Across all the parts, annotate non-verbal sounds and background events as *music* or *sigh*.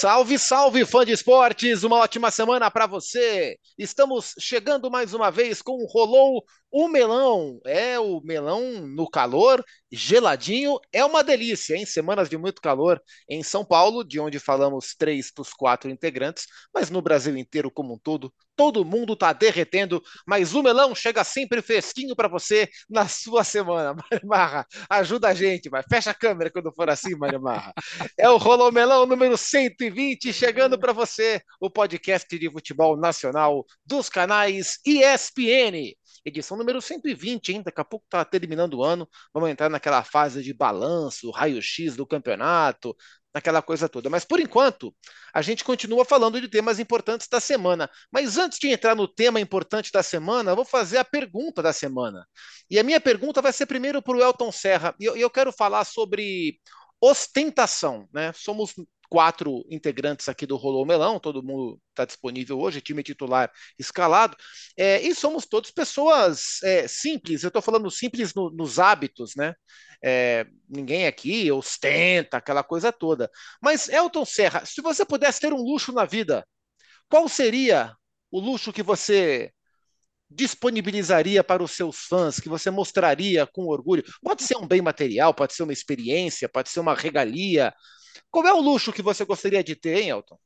Salve, salve, fã de esportes! Uma ótima semana para você! Estamos chegando mais uma vez com o Rolou o Melão. É o melão no calor, geladinho, é uma delícia, em semanas de muito calor em São Paulo, de onde falamos três dos quatro integrantes, mas no Brasil inteiro como um todo, todo mundo está derretendo, mas o melão chega sempre fresquinho para você na sua semana. *laughs* Marra, ajuda a gente, mas fecha a câmera quando for assim, Mário Marra. É o Rolou Melão número 120 chegando para você, o podcast de futebol nacional dos canais ESPN edição número 120, hein? Daqui a pouco tá terminando o ano, vamos entrar naquela fase de balanço, raio-x do campeonato, naquela coisa toda. Mas por enquanto, a gente continua falando de temas importantes da semana. Mas antes de entrar no tema importante da semana, eu vou fazer a pergunta da semana. E a minha pergunta vai ser primeiro para o Elton Serra. E eu, eu quero falar sobre ostentação, né? Somos quatro integrantes aqui do Rolou Melão, todo mundo está disponível hoje, time titular escalado, é, e somos todos pessoas é, simples, eu estou falando simples no, nos hábitos, né? É, ninguém aqui ostenta aquela coisa toda. Mas, Elton Serra, se você pudesse ter um luxo na vida, qual seria o luxo que você disponibilizaria para os seus fãs, que você mostraria com orgulho? Pode ser um bem material, pode ser uma experiência, pode ser uma regalia, qual é o luxo que você gostaria de ter, hein, Elton?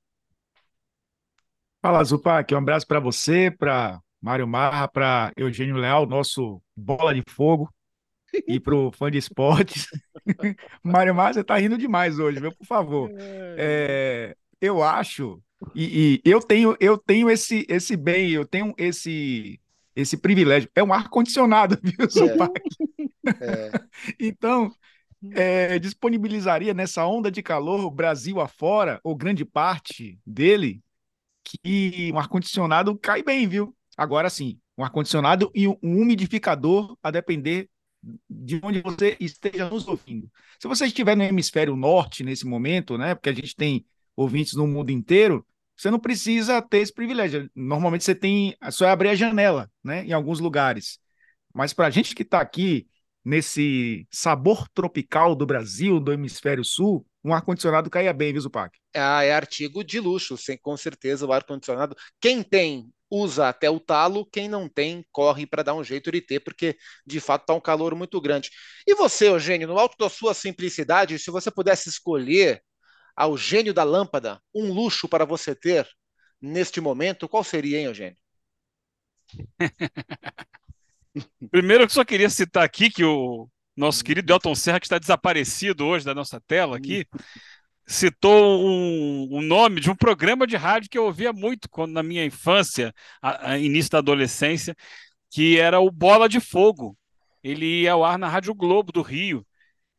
Fala, Zupac. Um abraço para você, para Mário Marra, para Eugênio Leal, nosso bola de fogo, e para o *laughs* fã de esportes. *laughs* Mário Marra, você está rindo demais hoje, viu? Por favor. É, eu acho, e, e, eu tenho, eu tenho esse, esse bem, eu tenho esse, esse privilégio. É um ar-condicionado, *laughs* viu, Zupac? É. É. então, é, disponibilizaria nessa onda de calor, Brasil afora, ou grande parte dele, que um ar-condicionado cai bem, viu? Agora sim, um ar-condicionado e um umidificador, a depender de onde você esteja nos ouvindo. Se você estiver no hemisfério norte nesse momento, né? Porque a gente tem ouvintes no mundo inteiro, você não precisa ter esse privilégio. Normalmente você tem, só é abrir a janela, né? Em alguns lugares. Mas para a gente que está aqui nesse sabor tropical do Brasil, do hemisfério sul, um ar-condicionado caia bem, viu, Zupac? Ah, é artigo de luxo, sem, com certeza o ar-condicionado. Quem tem, usa até o talo, quem não tem, corre para dar um jeito de ter, porque de fato está um calor muito grande. E você, Eugênio, no alto da sua simplicidade, se você pudesse escolher ao gênio da lâmpada um luxo para você ter neste momento, qual seria, hein, Eugênio? *laughs* Primeiro, eu só queria citar aqui que o nosso querido Elton Serra, que está desaparecido hoje da nossa tela aqui, citou um, um, nome de um programa de rádio que eu ouvia muito quando na minha infância, a, a início da adolescência, que era o Bola de Fogo. Ele ia ao ar na Rádio Globo do Rio.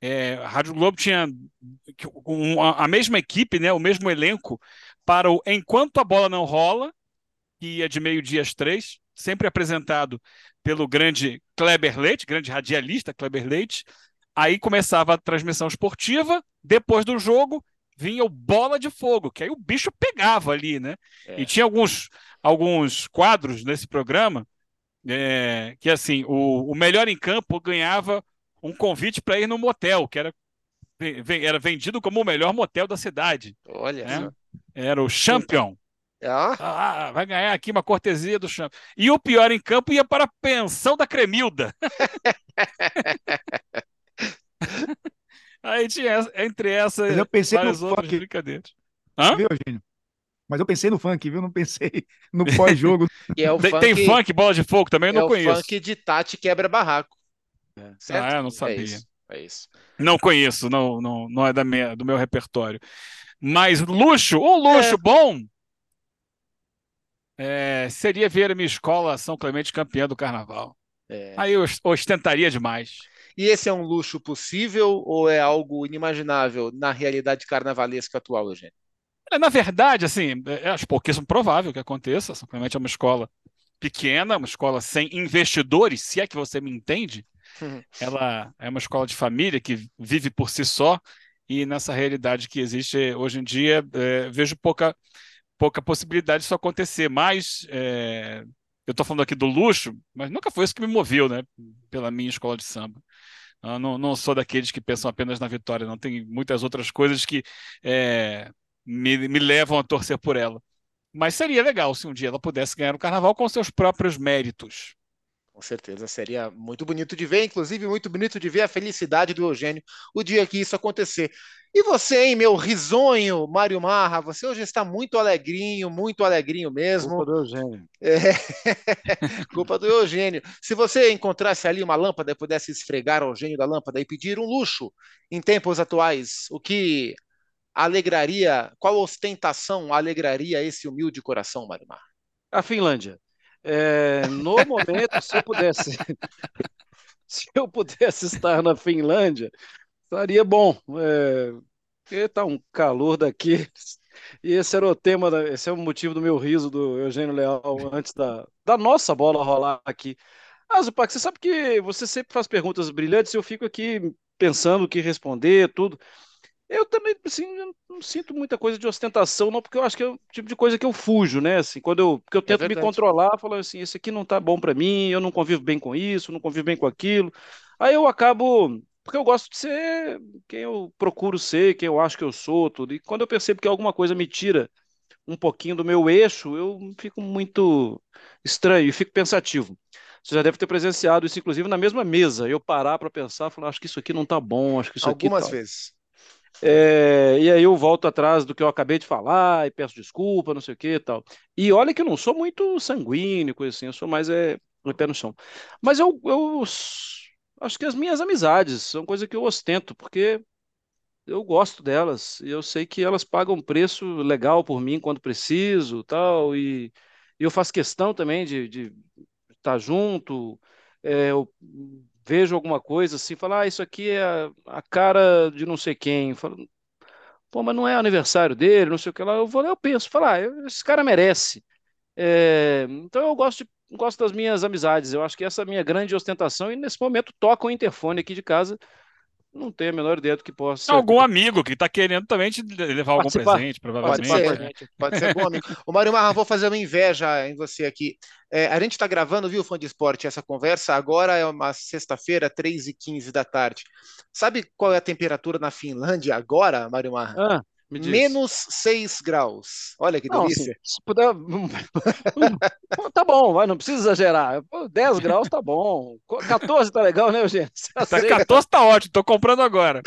É, a Rádio Globo tinha a mesma equipe, né, o mesmo elenco para o Enquanto a Bola Não Rola, que ia de meio-dia às três, sempre apresentado pelo grande Kleber Leite, grande radialista Kleber Leite. Aí começava a transmissão esportiva, depois do jogo vinha o bola de fogo, que aí o bicho pegava ali, né? É. E tinha alguns, alguns quadros nesse programa é, que, assim, o, o melhor em campo ganhava um convite para ir no motel, que era, era vendido como o melhor motel da cidade. Olha né? Era o Champion. Ah. ah, vai ganhar aqui uma cortesia do chão. E o pior em campo ia para a pensão da Cremilda. *laughs* Aí tinha entre essas Mas eu pensei no funk. brincadeiras. Hã? Viu, Eugênio? Mas eu pensei no funk, viu? Não pensei no pós-jogo. *laughs* é funk... Tem funk, bola de fogo também? Eu é não conheço. funk de Tati quebra barraco. É. Certo? Ah, eu não sabia. É isso, é isso. Não conheço, não, não, não é da minha, do meu repertório. Mas luxo, um luxo é. bom é, seria ver a minha escola São Clemente campeã do carnaval. É. Aí eu ostentaria demais. E esse é um luxo possível ou é algo inimaginável na realidade carnavalesca atual, Eugênio? É, na verdade, assim, é, acho pouquíssimo provável que aconteça. São Clemente é uma escola pequena, uma escola sem investidores, se é que você me entende. Uhum. Ela é uma escola de família que vive por si só e nessa realidade que existe hoje em dia, é, vejo pouca pouca possibilidade disso acontecer. Mas é, eu estou falando aqui do luxo, mas nunca foi isso que me moveu, né? Pela minha escola de samba. Eu não, não sou daqueles que pensam apenas na vitória, não. Tem muitas outras coisas que é, me, me levam a torcer por ela. Mas seria legal se um dia ela pudesse ganhar o carnaval com seus próprios méritos. Com certeza, seria muito bonito de ver, inclusive muito bonito de ver a felicidade do Eugênio o dia que isso acontecer. E você, hein, meu risonho, Mário Marra, você hoje está muito alegrinho, muito alegrinho mesmo. Culpa do Eugênio. É... *laughs* Culpa do Eugênio. Se você encontrasse ali uma lâmpada e pudesse esfregar o Eugênio da lâmpada e pedir um luxo em tempos atuais, o que alegraria, qual ostentação alegraria esse humilde coração, Mário Marra? A Finlândia. É, no momento, se eu pudesse, *laughs* se eu pudesse estar na Finlândia, estaria bom. É, porque tá um calor daqui. E esse era o tema, da, esse é o motivo do meu riso do Eugênio Leal antes da, da nossa bola rolar aqui. Ah, Zupac, você sabe que você sempre faz perguntas brilhantes e eu fico aqui pensando o que responder, tudo. Eu também, assim, não sinto muita coisa de ostentação, não, porque eu acho que é o tipo de coisa que eu fujo, né? Assim, quando eu, porque eu é tento é me controlar, falando assim, esse aqui não tá bom para mim, eu não convivo bem com isso, não convivo bem com aquilo. Aí eu acabo, porque eu gosto de ser quem eu procuro ser, quem eu acho que eu sou, tudo. E quando eu percebo que alguma coisa me tira um pouquinho do meu eixo, eu fico muito estranho e fico pensativo. Você já deve ter presenciado isso, inclusive, na mesma mesa. Eu parar para pensar, falar, acho que isso aqui não tá bom, acho que isso Algumas aqui. Algumas vezes. É, e aí eu volto atrás do que eu acabei de falar e peço desculpa, não sei o que e tal. E olha que eu não sou muito sanguíneo, coisa assim, eu sou mais é, pé no chão. Mas eu, eu acho que as minhas amizades são coisa que eu ostento, porque eu gosto delas e eu sei que elas pagam preço legal por mim quando preciso tal, e, e eu faço questão também de, estar junto. É, eu vejo alguma coisa assim, falo, ah, isso aqui é a, a cara de não sei quem. Falo, pô, mas não é aniversário dele, não sei o que lá. Eu vou eu penso, falar, ah, esse cara merece. É, então eu gosto, de, gosto das minhas amizades. Eu acho que essa é a minha grande ostentação. E nesse momento toca o interfone aqui de casa não tenho a menor ideia do que possa. Algum amigo que está querendo também te levar algum presente, provavelmente. Pode ser, pode ser algum amigo. O Mário Marra, vou fazer uma inveja em você aqui. É, a gente está gravando, viu, fã de esporte, essa conversa. Agora é uma sexta-feira, 3h15 da tarde. Sabe qual é a temperatura na Finlândia agora, Mário Marra? Ah. Menos 6 graus. Olha que não, delícia. Assim, se puder. *laughs* tá bom, vai, não precisa exagerar. 10 *laughs* graus tá bom. 14 tá legal, né, Eugênio? *laughs* 14 tá ótimo, tô comprando agora.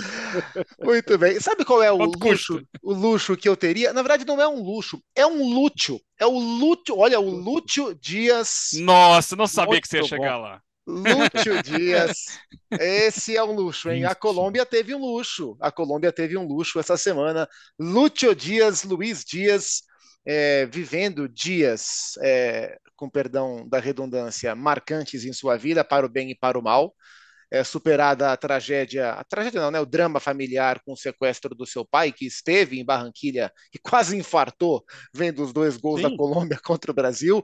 Muito bem. Sabe qual é o luxo, o luxo que eu teria? Na verdade, não é um luxo, é um lúcio. É o lúcio. Olha, o Lúcio Dias. Nossa, não sabia Muito que você ia bom. chegar lá. Lúcio *laughs* Dias. Esse é um luxo, hein? A Colômbia teve um luxo. A Colômbia teve um luxo essa semana. Lúcio Dias, Luiz Dias, é, vivendo dias, é, com perdão da redundância, marcantes em sua vida, para o bem e para o mal é, superada a tragédia, a tragédia não, né, o drama familiar com o sequestro do seu pai, que esteve em Barranquilha e quase infartou vendo os dois gols Sim. da Colômbia *laughs* contra o Brasil.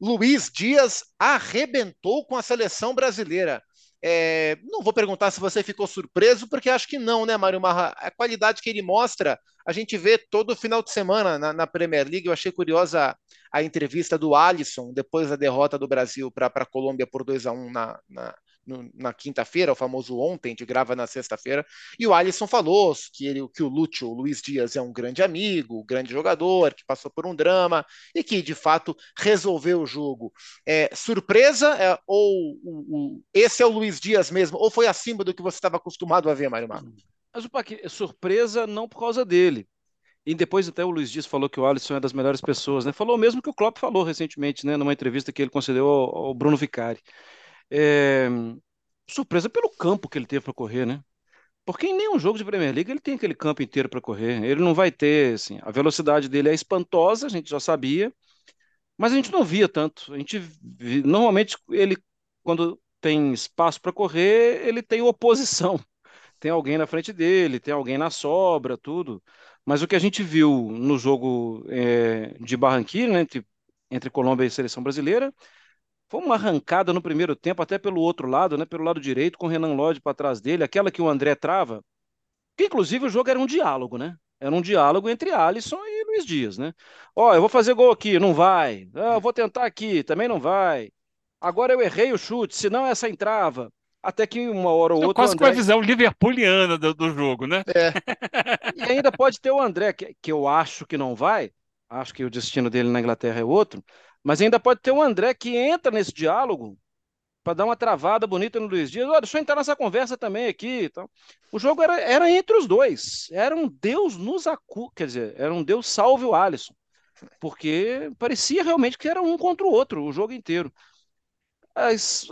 Luiz Dias arrebentou com a seleção brasileira. É, não vou perguntar se você ficou surpreso, porque acho que não, né, Mário Marra? A qualidade que ele mostra, a gente vê todo final de semana na, na Premier League. Eu achei curiosa a entrevista do Alisson depois da derrota do Brasil para a Colômbia por 2 a 1 na, na, no, na quinta-feira, o famoso ontem, de grava na sexta-feira, e o Alisson falou que, ele, que o Lúcio, o Luiz Dias, é um grande amigo, um grande jogador, que passou por um drama e que, de fato, resolveu o jogo. É, surpresa é, ou o, o, esse é o Luiz Dias mesmo, ou foi acima do que você estava acostumado a ver, Mário Marcos? Mas o Paquim, surpresa não por causa dele. E depois até o Luiz Dias falou que o Alisson é das melhores pessoas, né? Falou mesmo que o Klopp falou recentemente, né? Numa entrevista que ele concedeu ao, ao Bruno Vicari. É, surpresa pelo campo que ele teve para correr, né? Porque em nenhum jogo de Premier League ele tem aquele campo inteiro para correr. Ele não vai ter, assim, a velocidade dele é espantosa, a gente já sabia, mas a gente não via tanto. A gente normalmente ele quando tem espaço para correr, ele tem oposição. *laughs* Tem alguém na frente dele, tem alguém na sobra, tudo. Mas o que a gente viu no jogo é, de Barranquilla, né, entre, entre Colômbia e Seleção Brasileira, foi uma arrancada no primeiro tempo, até pelo outro lado, né? Pelo lado direito, com o Renan Lodge para trás dele, aquela que o André trava. Que inclusive o jogo era um diálogo, né? Era um diálogo entre Alisson e Luiz Dias, né? Ó, oh, eu vou fazer gol aqui, não vai. Ah, eu vou tentar aqui, também não vai. Agora eu errei o chute, senão essa entrava. Até que uma hora ou outra. quase o com a André... visão liverpooliana do, do jogo, né? É. *laughs* E ainda pode ter o André, que, que eu acho que não vai, acho que o destino dele na Inglaterra é outro, mas ainda pode ter o André que entra nesse diálogo para dar uma travada bonita no Luiz Dias. Olha, deixa eu entrar nessa conversa também aqui. Então, o jogo era, era entre os dois. Era um Deus nos acu... Quer dizer, era um Deus salve o Alisson. Porque parecia realmente que era um contra o outro o jogo inteiro. Mas,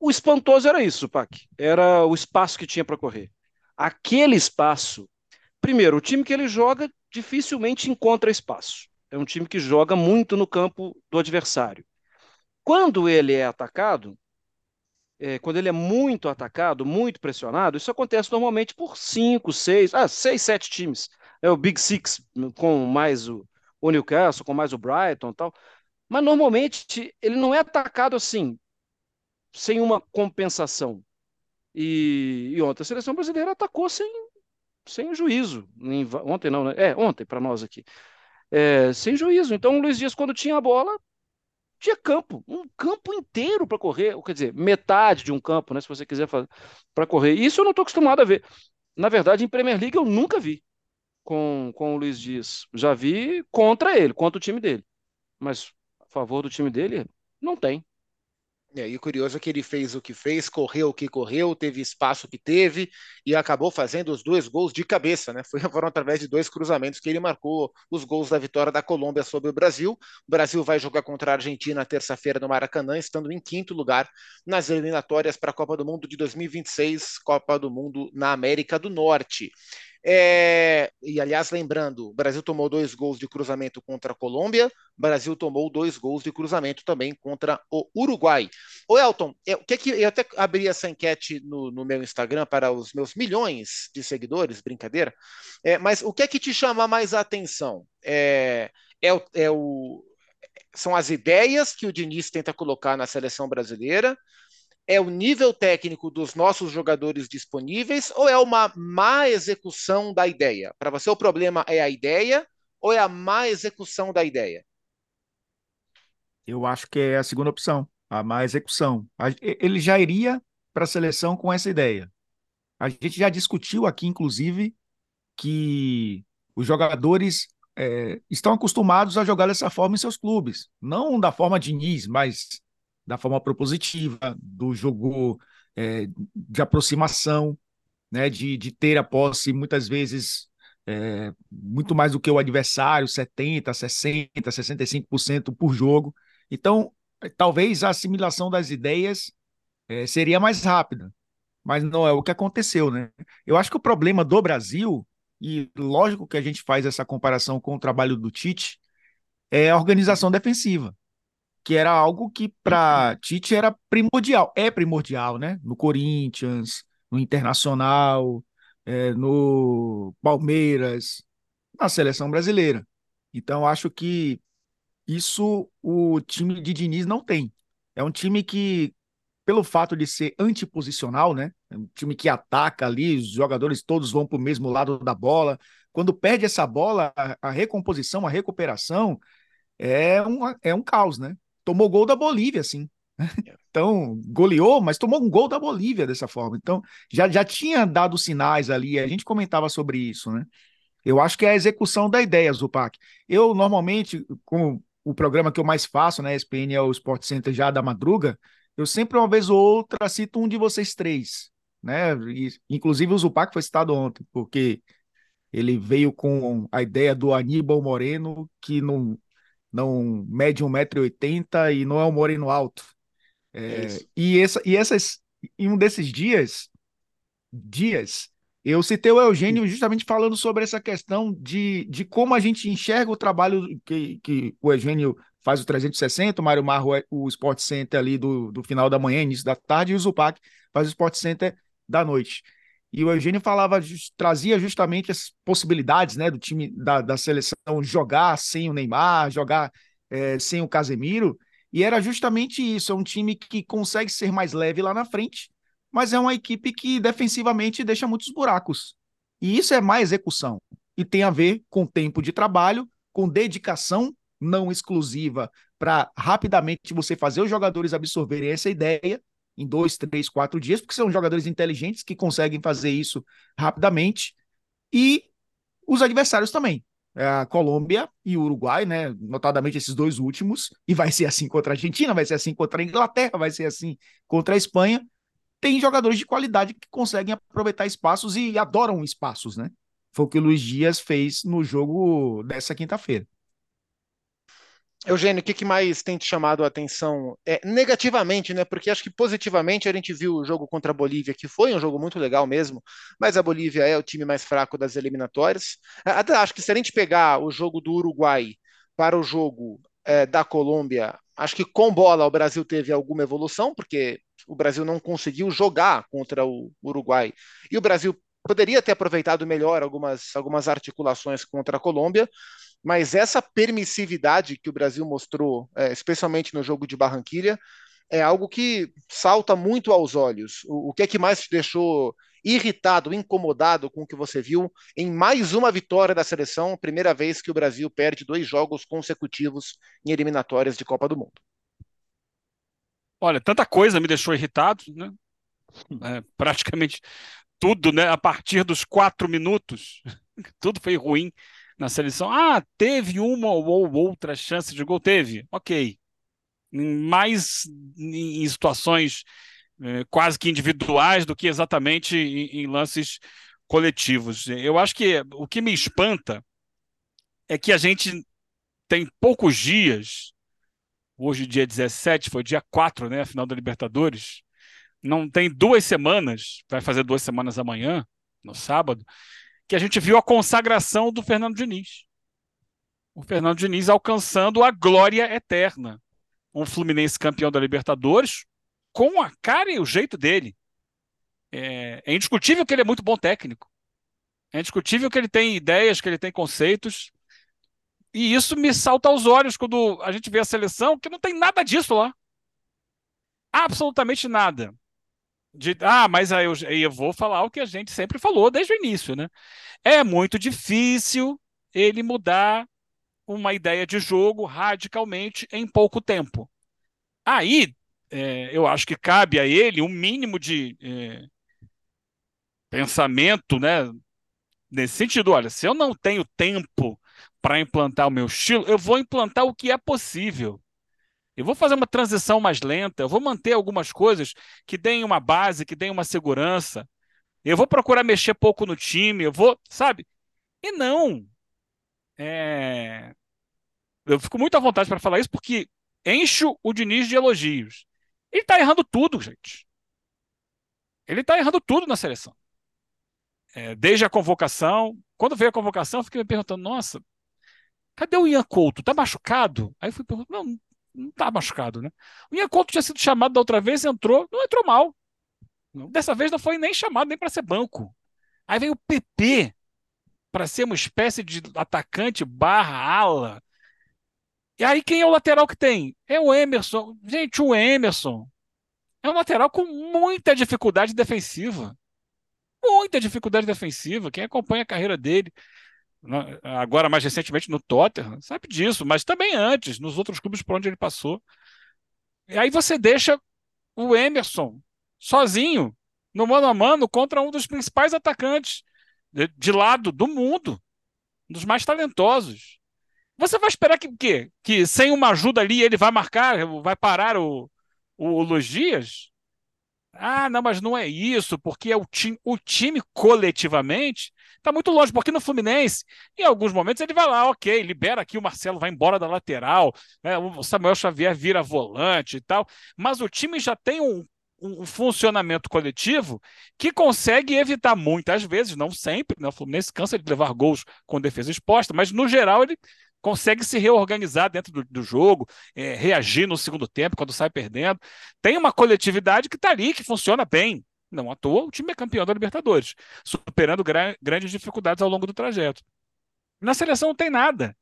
o espantoso era isso, Pac. Era o espaço que tinha para correr. Aquele espaço. Primeiro, o time que ele joga dificilmente encontra espaço. É um time que joga muito no campo do adversário. Quando ele é atacado, é, quando ele é muito atacado, muito pressionado, isso acontece normalmente por cinco, seis, ah, seis, sete times. É o Big Six, com mais o, o Newcastle, com mais o Brighton e tal. Mas normalmente ele não é atacado assim, sem uma compensação. E, e ontem a seleção brasileira atacou sem, sem juízo. Ontem não, né? É, ontem para nós aqui. É, sem juízo. Então o Luiz Dias, quando tinha a bola, tinha campo, um campo inteiro para correr, ou quer dizer, metade de um campo, né, se você quiser fazer para correr. Isso eu não estou acostumado a ver. Na verdade, em Premier League eu nunca vi com, com o Luiz Dias. Já vi contra ele, contra o time dele. Mas a favor do time dele, não tem. É, e o curioso é que ele fez o que fez, correu o que correu, teve espaço que teve e acabou fazendo os dois gols de cabeça, né? *laughs* Foi, foram através de dois cruzamentos que ele marcou os gols da vitória da Colômbia sobre o Brasil. O Brasil vai jogar contra a Argentina terça-feira no Maracanã, estando em quinto lugar nas eliminatórias para a Copa do Mundo de 2026, Copa do Mundo na América do Norte. É, e aliás, lembrando, o Brasil tomou dois gols de cruzamento contra a Colômbia, o Brasil tomou dois gols de cruzamento também contra o Uruguai. Ô Elton, eu, que que, eu até abri essa enquete no, no, meu Instagram para os meus milhões de seguidores, brincadeira, é, mas o que é que te chama mais a atenção? É, é, o, é são as ideias que o Diniz tenta colocar na seleção brasileira, é o nível técnico dos nossos jogadores disponíveis ou é uma má execução da ideia? Para você, o problema é a ideia ou é a má execução da ideia? Eu acho que é a segunda opção, a má execução. Ele já iria para a seleção com essa ideia. A gente já discutiu aqui, inclusive, que os jogadores é, estão acostumados a jogar dessa forma em seus clubes. Não da forma Diniz, mas da forma propositiva, do jogo é, de aproximação, né, de, de ter a posse muitas vezes é, muito mais do que o adversário, 70%, 60%, 65% por jogo. Então, talvez a assimilação das ideias é, seria mais rápida, mas não é o que aconteceu, né? Eu acho que o problema do Brasil, e lógico que a gente faz essa comparação com o trabalho do Tite, é a organização defensiva que era algo que para Tite era primordial, é primordial, né? No Corinthians, no Internacional, é, no Palmeiras, na seleção brasileira. Então acho que isso o time de Diniz não tem. É um time que, pelo fato de ser antiposicional, né? É um time que ataca ali, os jogadores todos vão para o mesmo lado da bola. Quando perde essa bola, a, a recomposição, a recuperação é um, é um caos, né? Tomou gol da Bolívia, assim. Então, goleou, mas tomou um gol da Bolívia dessa forma. Então, já, já tinha dado sinais ali, a gente comentava sobre isso, né? Eu acho que é a execução da ideia, Zupac. Eu, normalmente, com o programa que eu mais faço né, ESPN é o Sport Center já da madruga, eu sempre, uma vez ou outra, cito um de vocês três, né? E, inclusive o Zupac foi citado ontem, porque ele veio com a ideia do Aníbal Moreno, que não, não mede 1,80m e não é um moreno alto. É, é e, essa, e essas, em um desses dias, dias, eu citei o Eugênio justamente falando sobre essa questão de, de como a gente enxerga o trabalho que, que o Eugênio faz o 360, o Mário Marro é o Sport Center ali do, do final da manhã, início da tarde, e o Zupac faz o Sport Center da noite. E o Eugênio falava, trazia justamente as possibilidades né, do time da, da seleção jogar sem o Neymar, jogar é, sem o Casemiro. E era justamente isso: é um time que consegue ser mais leve lá na frente, mas é uma equipe que defensivamente deixa muitos buracos. E isso é má execução. E tem a ver com tempo de trabalho, com dedicação não exclusiva para rapidamente você fazer os jogadores absorverem essa ideia em dois, três, quatro dias, porque são jogadores inteligentes que conseguem fazer isso rapidamente. E os adversários também. É a Colômbia e o Uruguai, né? Notadamente esses dois últimos, e vai ser assim contra a Argentina, vai ser assim contra a Inglaterra, vai ser assim contra a Espanha. Tem jogadores de qualidade que conseguem aproveitar espaços e adoram espaços, né? Foi o que o Luiz Dias fez no jogo dessa quinta-feira. Eugênio, o que, que, mais tem te chamado a atenção é, negativamente, né? Porque acho que positivamente a gente viu o jogo contra a Bolívia, que foi um jogo muito legal mesmo, mas a Bolívia é o time mais fraco das eliminatórias. Até acho que se a gente pegar o jogo do Uruguai para o jogo é, da Colômbia, acho que com bola o Brasil teve alguma evolução, porque o Brasil não conseguiu jogar contra o Uruguai. E o Brasil poderia ter aproveitado melhor algumas, algumas articulações contra a Colômbia, mas essa permissividade que o Brasil mostrou, é, especialmente no jogo de Barranquilha, é algo que salta muito aos olhos. O, o que é que mais te deixou irritado, incomodado com o que você viu em mais uma vitória da seleção, primeira vez que o Brasil perde dois jogos consecutivos em eliminatórias de Copa do Mundo? Olha, tanta coisa me deixou irritado, né? É, praticamente tudo, né? A partir dos quatro minutos, *laughs* tudo foi ruim na seleção. Ah, teve uma ou outra chance de gol? Teve, ok. Mais em situações eh, quase que individuais do que exatamente em, em lances coletivos. Eu acho que o que me espanta é que a gente tem poucos dias, hoje dia 17, foi dia 4, né, a final da Libertadores, não tem duas semanas, vai fazer duas semanas amanhã, no sábado, que a gente viu a consagração do Fernando Diniz. O Fernando Diniz alcançando a glória eterna. Um Fluminense campeão da Libertadores, com a cara e o jeito dele. É, é indiscutível que ele é muito bom técnico. É indiscutível que ele tem ideias, que ele tem conceitos. E isso me salta aos olhos quando a gente vê a seleção, que não tem nada disso lá. Absolutamente nada. De, ah, mas aí eu, eu vou falar o que a gente sempre falou desde o início, né? É muito difícil ele mudar uma ideia de jogo radicalmente em pouco tempo. Aí, é, eu acho que cabe a ele um mínimo de é, pensamento, né? Nesse sentido, olha, se eu não tenho tempo para implantar o meu estilo, eu vou implantar o que é possível. Eu vou fazer uma transição mais lenta, eu vou manter algumas coisas que deem uma base, que deem uma segurança. Eu vou procurar mexer pouco no time, eu vou, sabe? E não. É... Eu fico muito à vontade para falar isso porque encho o Diniz de elogios. Ele está errando tudo, gente. Ele está errando tudo na seleção. É, desde a convocação. Quando veio a convocação, eu fiquei me perguntando: nossa, cadê o Ian Couto? Tá machucado? Aí eu fui perguntando: não, não tá machucado, né? O Ian tinha sido chamado da outra vez, entrou, não entrou mal. Dessa vez não foi nem chamado nem para ser banco. Aí veio o PP para ser uma espécie de atacante barra ala. E aí quem é o lateral que tem? É o Emerson. Gente, o Emerson é um lateral com muita dificuldade defensiva. Muita dificuldade defensiva. Quem acompanha a carreira dele agora mais recentemente no Tottenham, sabe disso, mas também antes, nos outros clubes por onde ele passou. E aí você deixa o Emerson sozinho, no mano a mano, contra um dos principais atacantes de, de lado do mundo, um dos mais talentosos. Você vai esperar que, que, que sem uma ajuda ali ele vai marcar, vai parar o, o, o Luiz Dias? Ah, não, mas não é isso, porque é o, time, o time coletivamente está muito longe, porque no Fluminense, em alguns momentos, ele vai lá, ok, libera aqui, o Marcelo vai embora da lateral, né, o Samuel Xavier vira volante e tal, mas o time já tem um, um funcionamento coletivo que consegue evitar muitas vezes, não sempre, né, o Fluminense cansa de levar gols com defesa exposta, mas no geral ele consegue se reorganizar dentro do, do jogo, é, reagir no segundo tempo quando sai perdendo. Tem uma coletividade que está ali, que funciona bem. Não à toa, o time é campeão da Libertadores, superando gra grandes dificuldades ao longo do trajeto. Na seleção não tem nada.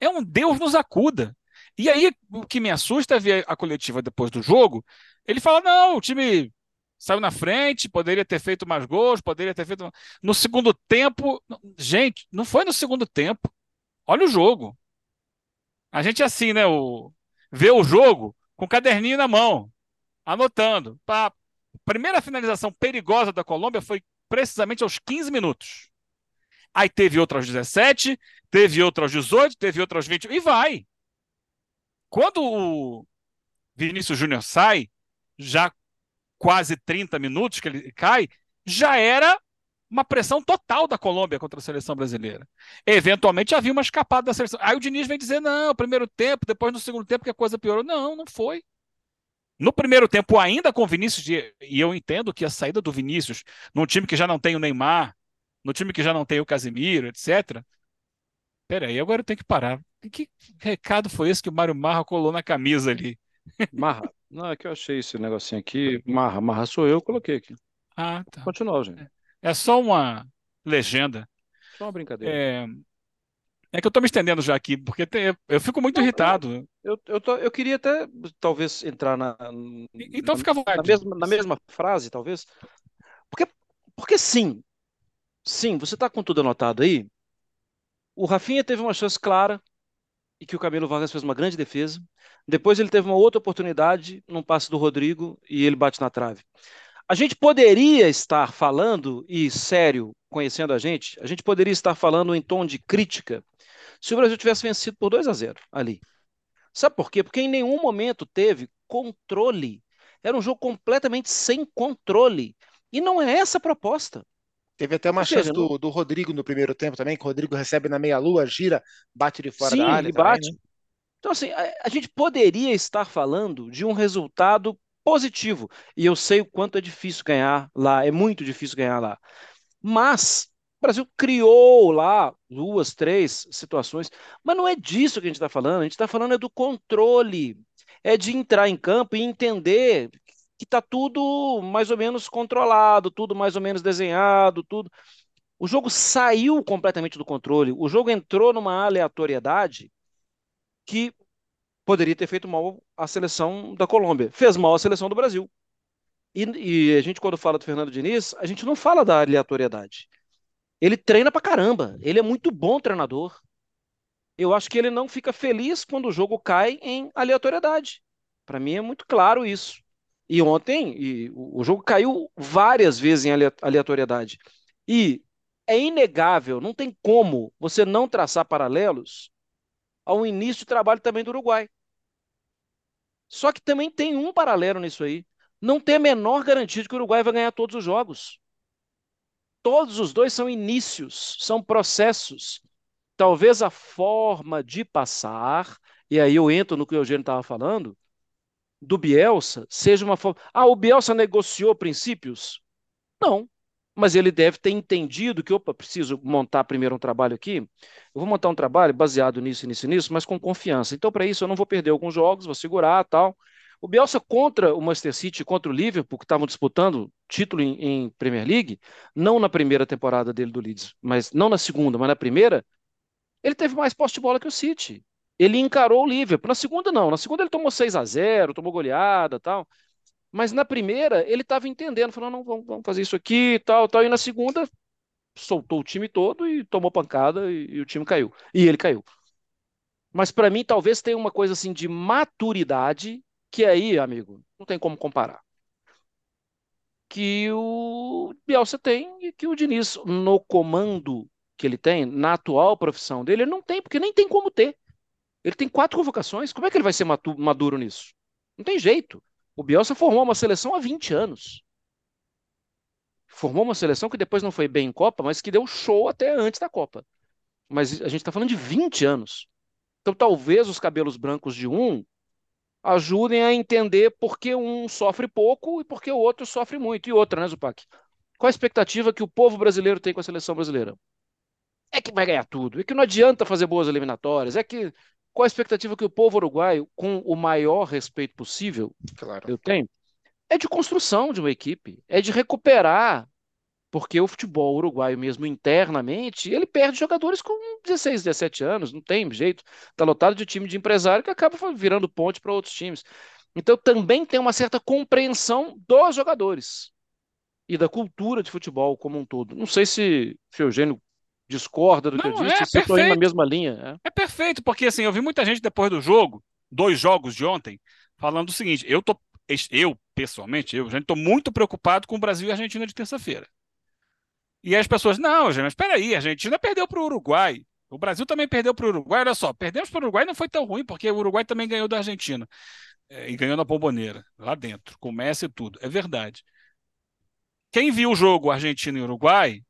É um Deus nos acuda. E aí, o que me assusta é ver a coletiva depois do jogo. Ele fala: não, o time saiu na frente, poderia ter feito mais gols, poderia ter feito. No segundo tempo. Gente, não foi no segundo tempo. Olha o jogo. A gente é assim, né? O... Vê o jogo com o caderninho na mão. Anotando. A primeira finalização perigosa da Colômbia foi precisamente aos 15 minutos. Aí teve outra aos 17, teve outra aos 18, teve outra aos 20, e vai. Quando o Vinícius Júnior sai, já quase 30 minutos que ele cai, já era uma pressão total da Colômbia contra a seleção brasileira. Eventualmente havia uma escapada da seleção. Aí o Diniz vem dizer: não, primeiro tempo, depois no segundo tempo que a coisa piorou. Não, não foi. No primeiro tempo, ainda com o Vinícius, e eu entendo que a saída do Vinícius, num time que já não tem o Neymar, no time que já não tem o Casimiro, etc. Peraí, agora eu tenho que parar. Que recado foi esse que o Mário Marra colou na camisa ali? Marra. Não, é que eu achei esse negocinho aqui. Marra, Marra sou eu, coloquei aqui. Ah, tá. Continua, gente. É só uma legenda. Só uma brincadeira. É, é que eu tô me estendendo já aqui, porque tem- eu fico muito Não, irritado. Eu, eu, tô- eu queria até, talvez, entrar na, Então na, fica à na vontade. mesma, na mesma frase, talvez. Porque, porque sim, sim, você está com tudo anotado aí. O Rafinha teve uma chance clara e que o Camilo Vargas fez uma grande defesa. Depois ele teve uma outra oportunidade num passe do Rodrigo e ele bate na trave. A gente poderia estar falando, e sério, conhecendo a gente, a gente poderia estar falando em tom de crítica se o Brasil tivesse vencido por 2 a 0 ali. Sabe por quê? Porque em nenhum momento teve controle. Era um jogo completamente sem controle. E não é essa a proposta. Teve até uma seja, chance do, do Rodrigo no primeiro tempo também, que o Rodrigo recebe na meia-lua, gira, bate de fora Sim, da área ele também, bate. né? Então, assim, a, a gente poderia estar falando de um resultado positivo. E eu sei o quanto é difícil ganhar lá, é muito difícil ganhar lá. Mas o Brasil criou lá duas, três situações. Mas não é disso que a gente está falando. A gente está falando é do controle. É de entrar em campo e entender que está tudo mais ou menos controlado, tudo mais ou menos desenhado, tudo. O jogo saiu completamente do controle. O jogo entrou numa aleatoriedade que poderia ter feito mal à seleção da Colômbia. Fez mal à seleção do Brasil. E, e a gente, quando fala do Fernando Diniz, a gente não fala da aleatoriedade. Ele treina pra caramba. Ele é muito bom treinador. Eu acho que ele não fica feliz quando o jogo cai em aleatoriedade. Para mim é muito claro isso. E ontem, e o, jogo caiu várias vezes em alea- aleatoriedade. E é inegável, não tem como você não traçar paralelos ao início de trabalho também do Uruguai. Só que também tem um paralelo nisso aí. Não tem a menor garantia de que o Uruguai vai ganhar todos os jogos. Todos os dois são inícios, são processos. Talvez a forma de passar, e aí eu entro no que o Eugênio estava falando, do Bielsa, seja uma forma. Ah, o Bielsa negociou princípios? Não. Mas ele deve ter entendido que, opa, preciso montar primeiro um trabalho aqui. Eu vou montar um trabalho baseado nisso, nisso, nisso, mas com confiança. Então, para isso, eu não vou perder alguns jogos, vou segurar tal. O Bielsa contra o Manchester City, contra o Liverpool, que estavam disputando título em, em Premier League, não na primeira temporada dele do Leeds, mas não na segunda, mas na primeira, ele teve mais posse de bola que o City. Ele encarou o Liverpool. Na segunda, não. Na segunda, ele tomou 6 a 0 tomou goleada tal. Mas na primeira, ele estava entendendo, falou: não, vamos, vamos fazer isso aqui, tal, tal. E na segunda, soltou o time todo e tomou pancada e, e o time caiu. E ele caiu. Mas para mim, talvez tenha uma coisa assim de maturidade, que aí, amigo, não tem como comparar. Que o Bielsa tem e que o Diniz, no comando que ele tem, na atual profissão dele, ele não tem, porque nem tem como ter. Ele tem quatro convocações. Como é que ele vai ser maduro nisso? Não tem jeito. O Bielsa formou uma seleção há 20 anos. Formou uma seleção que depois não foi bem em Copa, mas que deu show até antes da Copa. Mas a gente está falando de 20 anos. Então talvez os cabelos brancos de um ajudem a entender por que um sofre pouco e por que o outro sofre muito. E outra, né, Zupac? Qual a expectativa que o povo brasileiro tem com a seleção brasileira? É que vai ganhar tudo, é que não adianta fazer boas eliminatórias, é que qual a expectativa que o povo uruguaio, com o maior respeito possível, Claro. eu tenho, é de construção de uma equipe, é de recuperar, porque o futebol uruguaio mesmo internamente, ele perde jogadores com 16, 17 anos, não tem jeito, tá lotado de time de empresário que acaba virando ponte para outros times. Então também tem uma certa compreensão dos jogadores e da cultura de futebol como um todo. Não sei se o Eugênio discorda do que eu disse, é se estou indo na mesma linha. é. É perfeito, porque assim, eu vi muita gente depois do jogo, dois jogos de ontem, falando o seguinte: eu tô, eu, pessoalmente, eu, gente, estou muito preocupado com o Brasil e a Argentina de terça-feira. E as pessoas, não, gente, mas espera aí, a Argentina perdeu para o Uruguai. O Brasil também perdeu para o Uruguai. Olha só, perdemos para o Uruguai não foi tão ruim, porque o Uruguai também ganhou da Argentina. É, e ganhou na bomboneira, lá dentro, com Messi e tudo. É verdade. Quem viu o jogo Argentina e Uruguai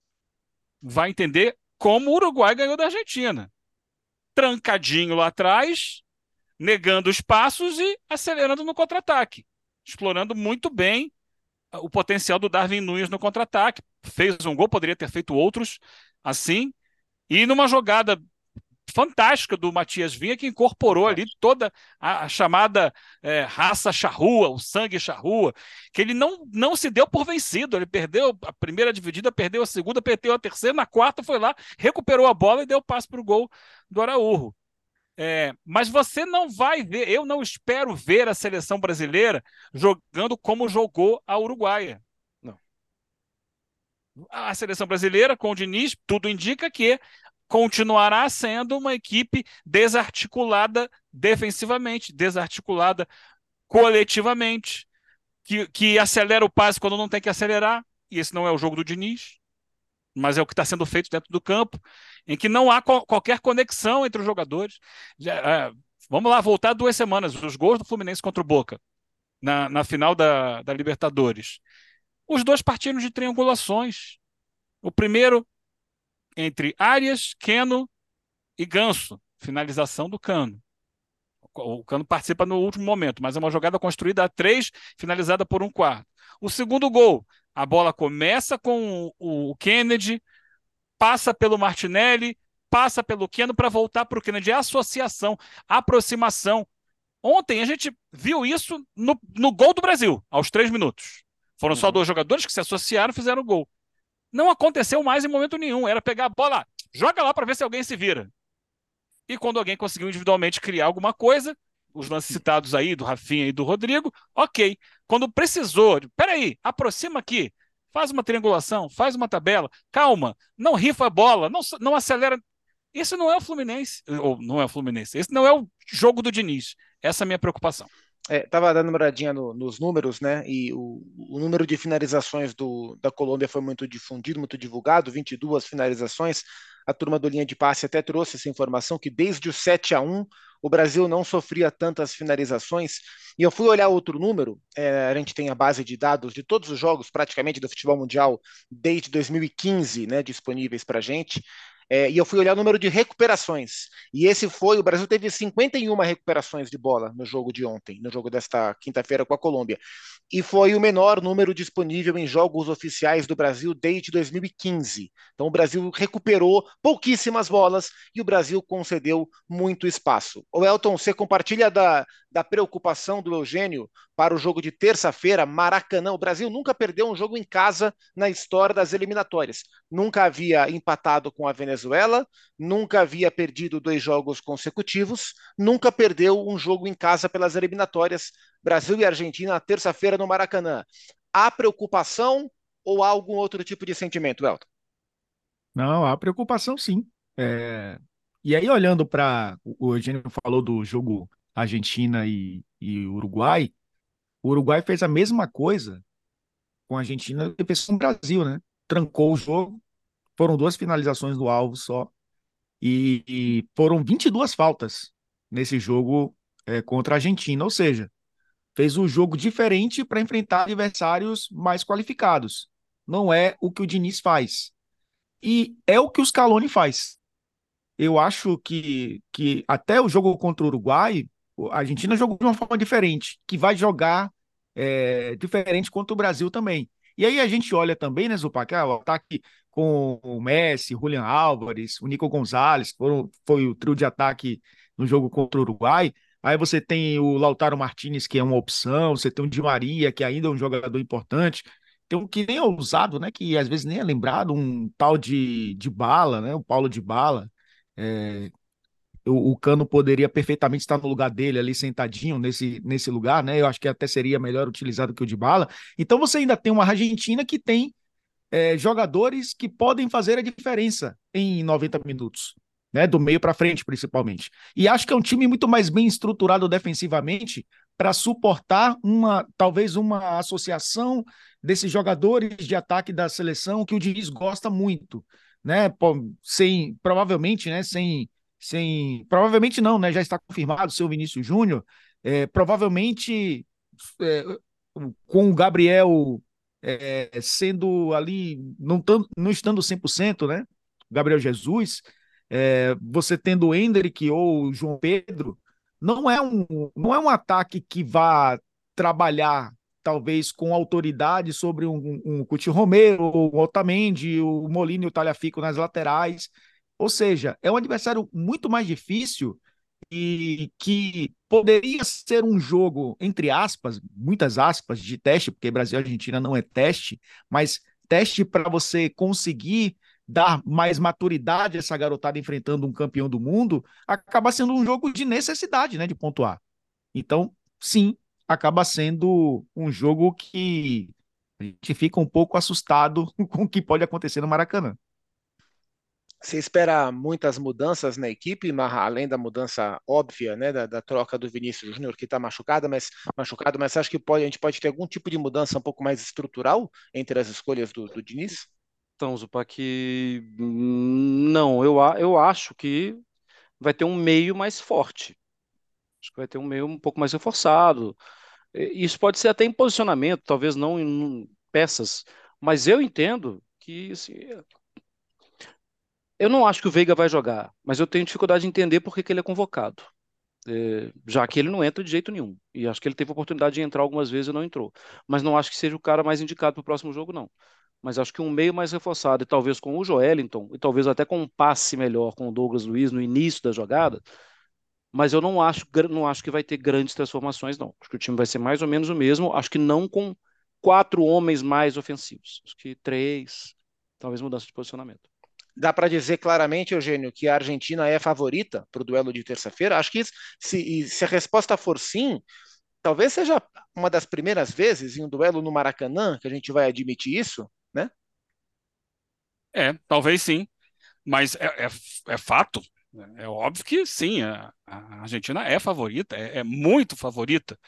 vai entender como o Uruguai ganhou da Argentina. Trancadinho lá atrás, negando os passos e acelerando no contra-ataque, explorando muito bem o potencial do Darwin Nunes no contra-ataque. Fez um gol, poderia ter feito outros assim. E numa jogada fantástica do Matias Vinha, que incorporou ali toda a, a chamada é, raça charrua, o sangue charrua, que ele não, não se deu por vencido. Ele perdeu a primeira dividida, perdeu a segunda, perdeu a terceira, na quarta foi lá, recuperou a bola e deu passe para o gol do Araújo. É, mas você não vai ver, eu não espero ver a seleção brasileira jogando como jogou a Uruguaia. Não. A seleção brasileira, com o Diniz, tudo indica que continuará sendo uma equipe desarticulada defensivamente, desarticulada coletivamente, que, que acelera o passe quando não tem que acelerar, e esse não é o jogo do Diniz, mas é o que está sendo feito dentro do campo, em que não há co qualquer conexão entre os jogadores. Já, é, vamos lá, voltar duas semanas, os gols do Fluminense contra o Boca, na, na final da, da Libertadores. Os dois partiram de triangulações. O primeiro entre Arias, Keno e Ganso. Finalização do Cano. O Cano participa no último momento, mas é uma jogada construída a três, finalizada por um quarto. O segundo gol, a bola começa com o Kennedy, passa pelo Martinelli, passa pelo Keno para voltar para o Kennedy. É associação, aproximação. Ontem a gente viu isso no, no gol do Brasil, aos três minutos. Foram uhum. só dois jogadores que se associaram e fizeram o gol. Não aconteceu mais em momento nenhum. Era pegar a bola, joga lá para ver se alguém se vira. E quando alguém conseguiu individualmente criar alguma coisa, os lances citados aí do Rafinha e do Rodrigo, ok. Quando precisou, peraí, aproxima aqui, faz uma triangulação, faz uma tabela, calma, não rifa a bola, não, não acelera. Esse não é o Fluminense, ou não é o Fluminense, esse não é o jogo do Diniz. Essa é a minha preocupação. Estava é, dando uma olhadinha no, nos números, né? E o, o, número de finalizações do, da Colômbia foi muito difundido, muito divulgado, 22 finalizações. A turma do linha de passe até trouxe essa informação que desde o 7 a 1 o Brasil não sofria tantas finalizações. E eu fui olhar outro número, é, a gente tem a base de dados de todos os jogos, praticamente, do futebol mundial desde 2015, né, disponíveis para a gente. É, e eu fui olhar o número de recuperações. E esse foi: o Brasil teve 51 recuperações de bola no jogo de ontem, no jogo desta quinta-feira com a Colômbia. E foi o menor número disponível em jogos oficiais do Brasil desde 2015. Então o Brasil recuperou pouquíssimas bolas e o Brasil concedeu muito espaço. O Elton, você compartilha da, da preocupação do Eugênio para o jogo de terça-feira, Maracanã. O Brasil nunca perdeu um jogo em casa na história das eliminatórias. Nunca havia empatado com a Venezuela, nunca havia perdido dois jogos consecutivos, nunca perdeu um jogo em casa pelas eliminatórias. Brasil e Argentina, terça-feira no Maracanã. Há preocupação ou há algum outro tipo de sentimento, Elton? Não, há preocupação sim. É... E aí, olhando para. O Eugênio falou do jogo Argentina e, e Uruguai, o Uruguai fez a mesma coisa com a Argentina e fez com o Brasil, né? Trancou o jogo, foram duas finalizações do alvo só, e, e foram 22 faltas nesse jogo é, contra a Argentina, ou seja, fez um jogo diferente para enfrentar adversários mais qualificados. Não é o que o Diniz faz. E é o que o Scaloni faz. Eu acho que, que até o jogo contra o Uruguai, a Argentina jogou de uma forma diferente, que vai jogar é, diferente contra o Brasil também. E aí a gente olha também, né, Zupac, ah, o ataque com o Messi, Julian Álvares, o Nico Gonzalez, foram, foi o trio de ataque no jogo contra o Uruguai. Aí você tem o Lautaro Martinez, que é uma opção, você tem o Di Maria, que ainda é um jogador importante. Tem um que nem é usado, né? Que às vezes nem é lembrado, um tal de, de bala, né? O Paulo de Bala, é, o, o, Cano poderia perfeitamente estar no lugar dele ali sentadinho nesse, nesse lugar, né? Eu acho que até seria melhor utilizado que o de bala. Então você ainda tem uma Argentina que tem é, jogadores que podem fazer a diferença em 90 minutos. Né, do meio para frente, principalmente. E acho que é um time muito mais bem estruturado defensivamente para suportar uma talvez uma associação desses jogadores de ataque da seleção que o Diniz gosta muito, né? Sem provavelmente, né? Sem sem provavelmente não, né? Já está confirmado seu Vinícius Júnior, é, provavelmente é, com o Gabriel é, sendo ali não, tão, não estando 100%, né? Gabriel Jesus, é, você tendo o Hendrick ou o João Pedro, não é um, não é um ataque que vá trabalhar talvez com autoridade sobre um, um, um Coutinho Romero, o Otamendi, o Molina e o Talhafico nas laterais. Ou seja, é um adversário muito mais difícil e que poderia ser um jogo, entre aspas, muitas aspas, de teste, porque Brasil e Argentina não é teste, mas teste para você conseguir dar mais maturidade a essa garotada enfrentando um campeão do mundo, acaba sendo um jogo de necessidade, né, de pontuar. Então, sim, acaba sendo um jogo que a gente fica um pouco assustado *laughs* com o que pode acontecer no Maracanã. Você espera muitas mudanças na equipe, além da mudança óbvia, né, da, da troca do Vinícius Júnior, que está machucado, mas machucado, mas acha que pode, a gente pode ter algum tipo de mudança um pouco mais estrutural entre as escolhas do, do Diniz? Então, Zupac, não, eu, eu acho que vai ter um meio mais forte. Acho que vai ter um meio um pouco mais reforçado. Isso pode ser até em posicionamento, talvez não em peças, mas eu entendo que assim, eu não acho que o Veiga vai jogar, mas eu tenho dificuldade de entender por que, que ele é convocado. É, já que ele não entra de jeito nenhum. E acho que ele teve a oportunidade de entrar algumas vezes e não entrou. Mas não acho que seja o cara mais indicado para o próximo jogo, não. Mas acho que um meio mais reforçado, e talvez com o Joelinton, e talvez até com um passe melhor com o Douglas Luiz no início da jogada. Mas eu não acho, não acho que vai ter grandes transformações, não. Acho que o time vai ser mais ou menos o mesmo. Acho que não com quatro homens mais ofensivos. Acho que três, talvez mudança de posicionamento dá para dizer claramente, Eugênio, que a Argentina é favorita para o duelo de terça-feira? Acho que se, se a resposta for sim, talvez seja uma das primeiras vezes em um duelo no Maracanã que a gente vai admitir isso, né? É, talvez sim, mas é, é, é fato. É óbvio que sim, a, a Argentina é favorita, é, é muito favorita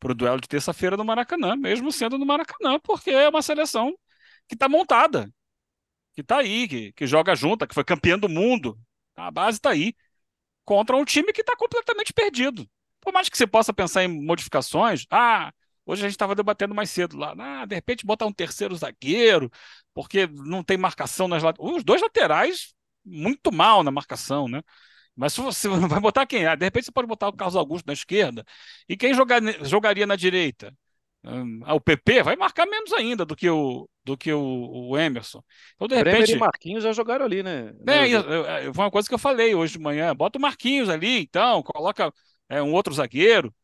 para o duelo de terça-feira no Maracanã, mesmo sendo no Maracanã, porque é uma seleção que está montada, que está aí, que, que joga junta, que foi campeão do mundo. A base está aí. Contra um time que está completamente perdido. Por mais que você possa pensar em modificações, ah, hoje a gente estava debatendo mais cedo lá, ah, de repente botar um terceiro zagueiro, porque não tem marcação nas laterais. Os dois laterais, muito mal na marcação, né? Mas se você *laughs* vai botar quem? Ah, de repente você pode botar o Carlos Augusto na esquerda. E quem jogar, jogaria na direita? Ah, o PP vai marcar menos ainda do que o, do que o, o Emerson. Então, de repente. Bremer e Marquinhos já jogaram ali, né? É, foi uma coisa que eu falei hoje de manhã. Bota o Marquinhos ali, então, coloca é, um outro zagueiro.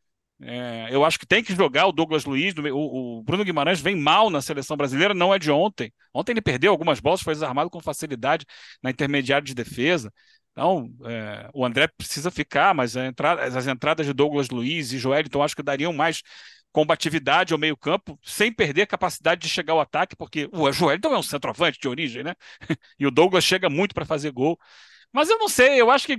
É, eu acho que tem que jogar o Douglas Luiz. O, o, Bruno Guimarães vem mal na seleção brasileira, não é de ontem. Ontem ele perdeu algumas bolas, foi desarmado com facilidade na intermediária de defesa. Então, é, o André precisa ficar, mas entrada, as entradas de Douglas Luiz e Joel, então acho que dariam mais combatividade ao meio-campo, sem perder a capacidade de chegar ao ataque, porque o Joelton é um centroavante de origem, né? *laughs* e o Douglas chega muito para fazer gol. Mas eu não sei, eu acho que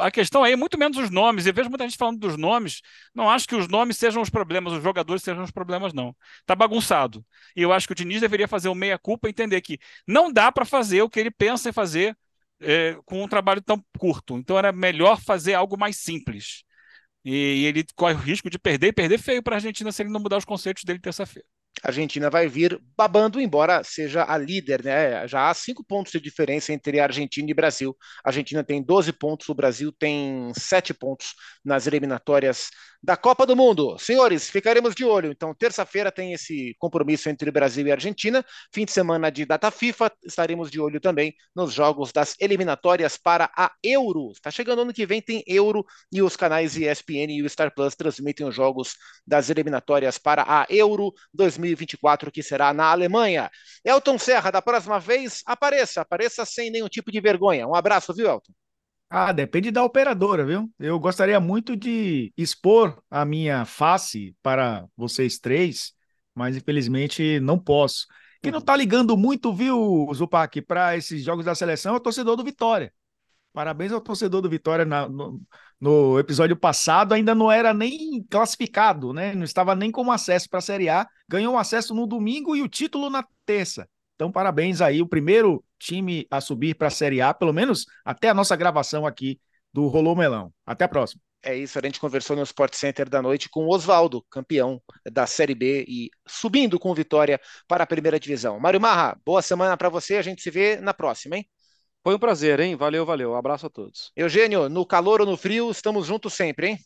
a questão aí é muito menos os nomes. Eu vejo muita gente falando dos nomes. Não acho que os nomes sejam os problemas, os jogadores sejam os problemas, não. Tá bagunçado. E eu acho que o Diniz deveria fazer o meia-culpa e entender que não dá para fazer o que ele pensa em fazer é, com um trabalho tão curto. Então era melhor fazer algo mais simples. E, ele corre o risco de perder e perder feio para a Argentina se ele não mudar os conceitos dele terça-feira. A Argentina vai vir babando, embora seja a líder, né? Já há cinco pontos de diferença entre Argentina e Brasil. A Argentina tem 12 pontos, o Brasil tem sete pontos nas eliminatórias da Copa do Mundo. Senhores, ficaremos de olho. Então, terça-feira tem esse compromisso entre Brasil e Argentina. Fim de semana de data FIFA, estaremos de olho também nos jogos das eliminatórias para a Euro. Está chegando ano que vem, tem Euro e os canais ESPN e o Star Plus transmitem os jogos das eliminatórias para a Euro 2024, que será na Alemanha. Elton Serra, da próxima vez, apareça, apareça sem nenhum tipo de vergonha. Um abraço, viu, Elton? Ah, depende da operadora, viu? Eu gostaria muito de expor a minha face para vocês três, mas infelizmente não posso. Quem não tá ligando muito, viu, Zupac, para esses jogos da seleção é o torcedor do Vitória. Parabéns ao torcedor do Vitória na, no, no, episódio passado, ainda não era nem classificado, né? Não estava nem como acesso para a Série A. Ganhou acesso no domingo e o título na terça. Então, parabéns aí, o primeiro time a subir para a Série A, pelo menos até a nossa gravação aqui do Rolou Melão. Até a próxima. É isso, a gente conversou no Sport Center da noite com Oswaldo, campeão da Série B e subindo com vitória para a primeira divisão. Mário Marra, boa semana para você, a gente se vê na próxima, hein? Foi um prazer, hein? Valeu, valeu. Um abraço a todos. Eugênio, no calor ou no frio, estamos juntos sempre, hein?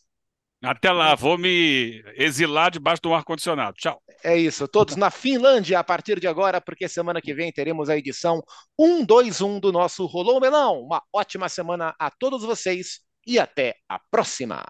Até lá, vou me exilar debaixo do ar-condicionado. Tchau. É isso, todos na Finlândia a partir de agora, porque semana que vem teremos a edição 121 do nosso Rolou Melão. Uma ótima semana a todos vocês e até a próxima.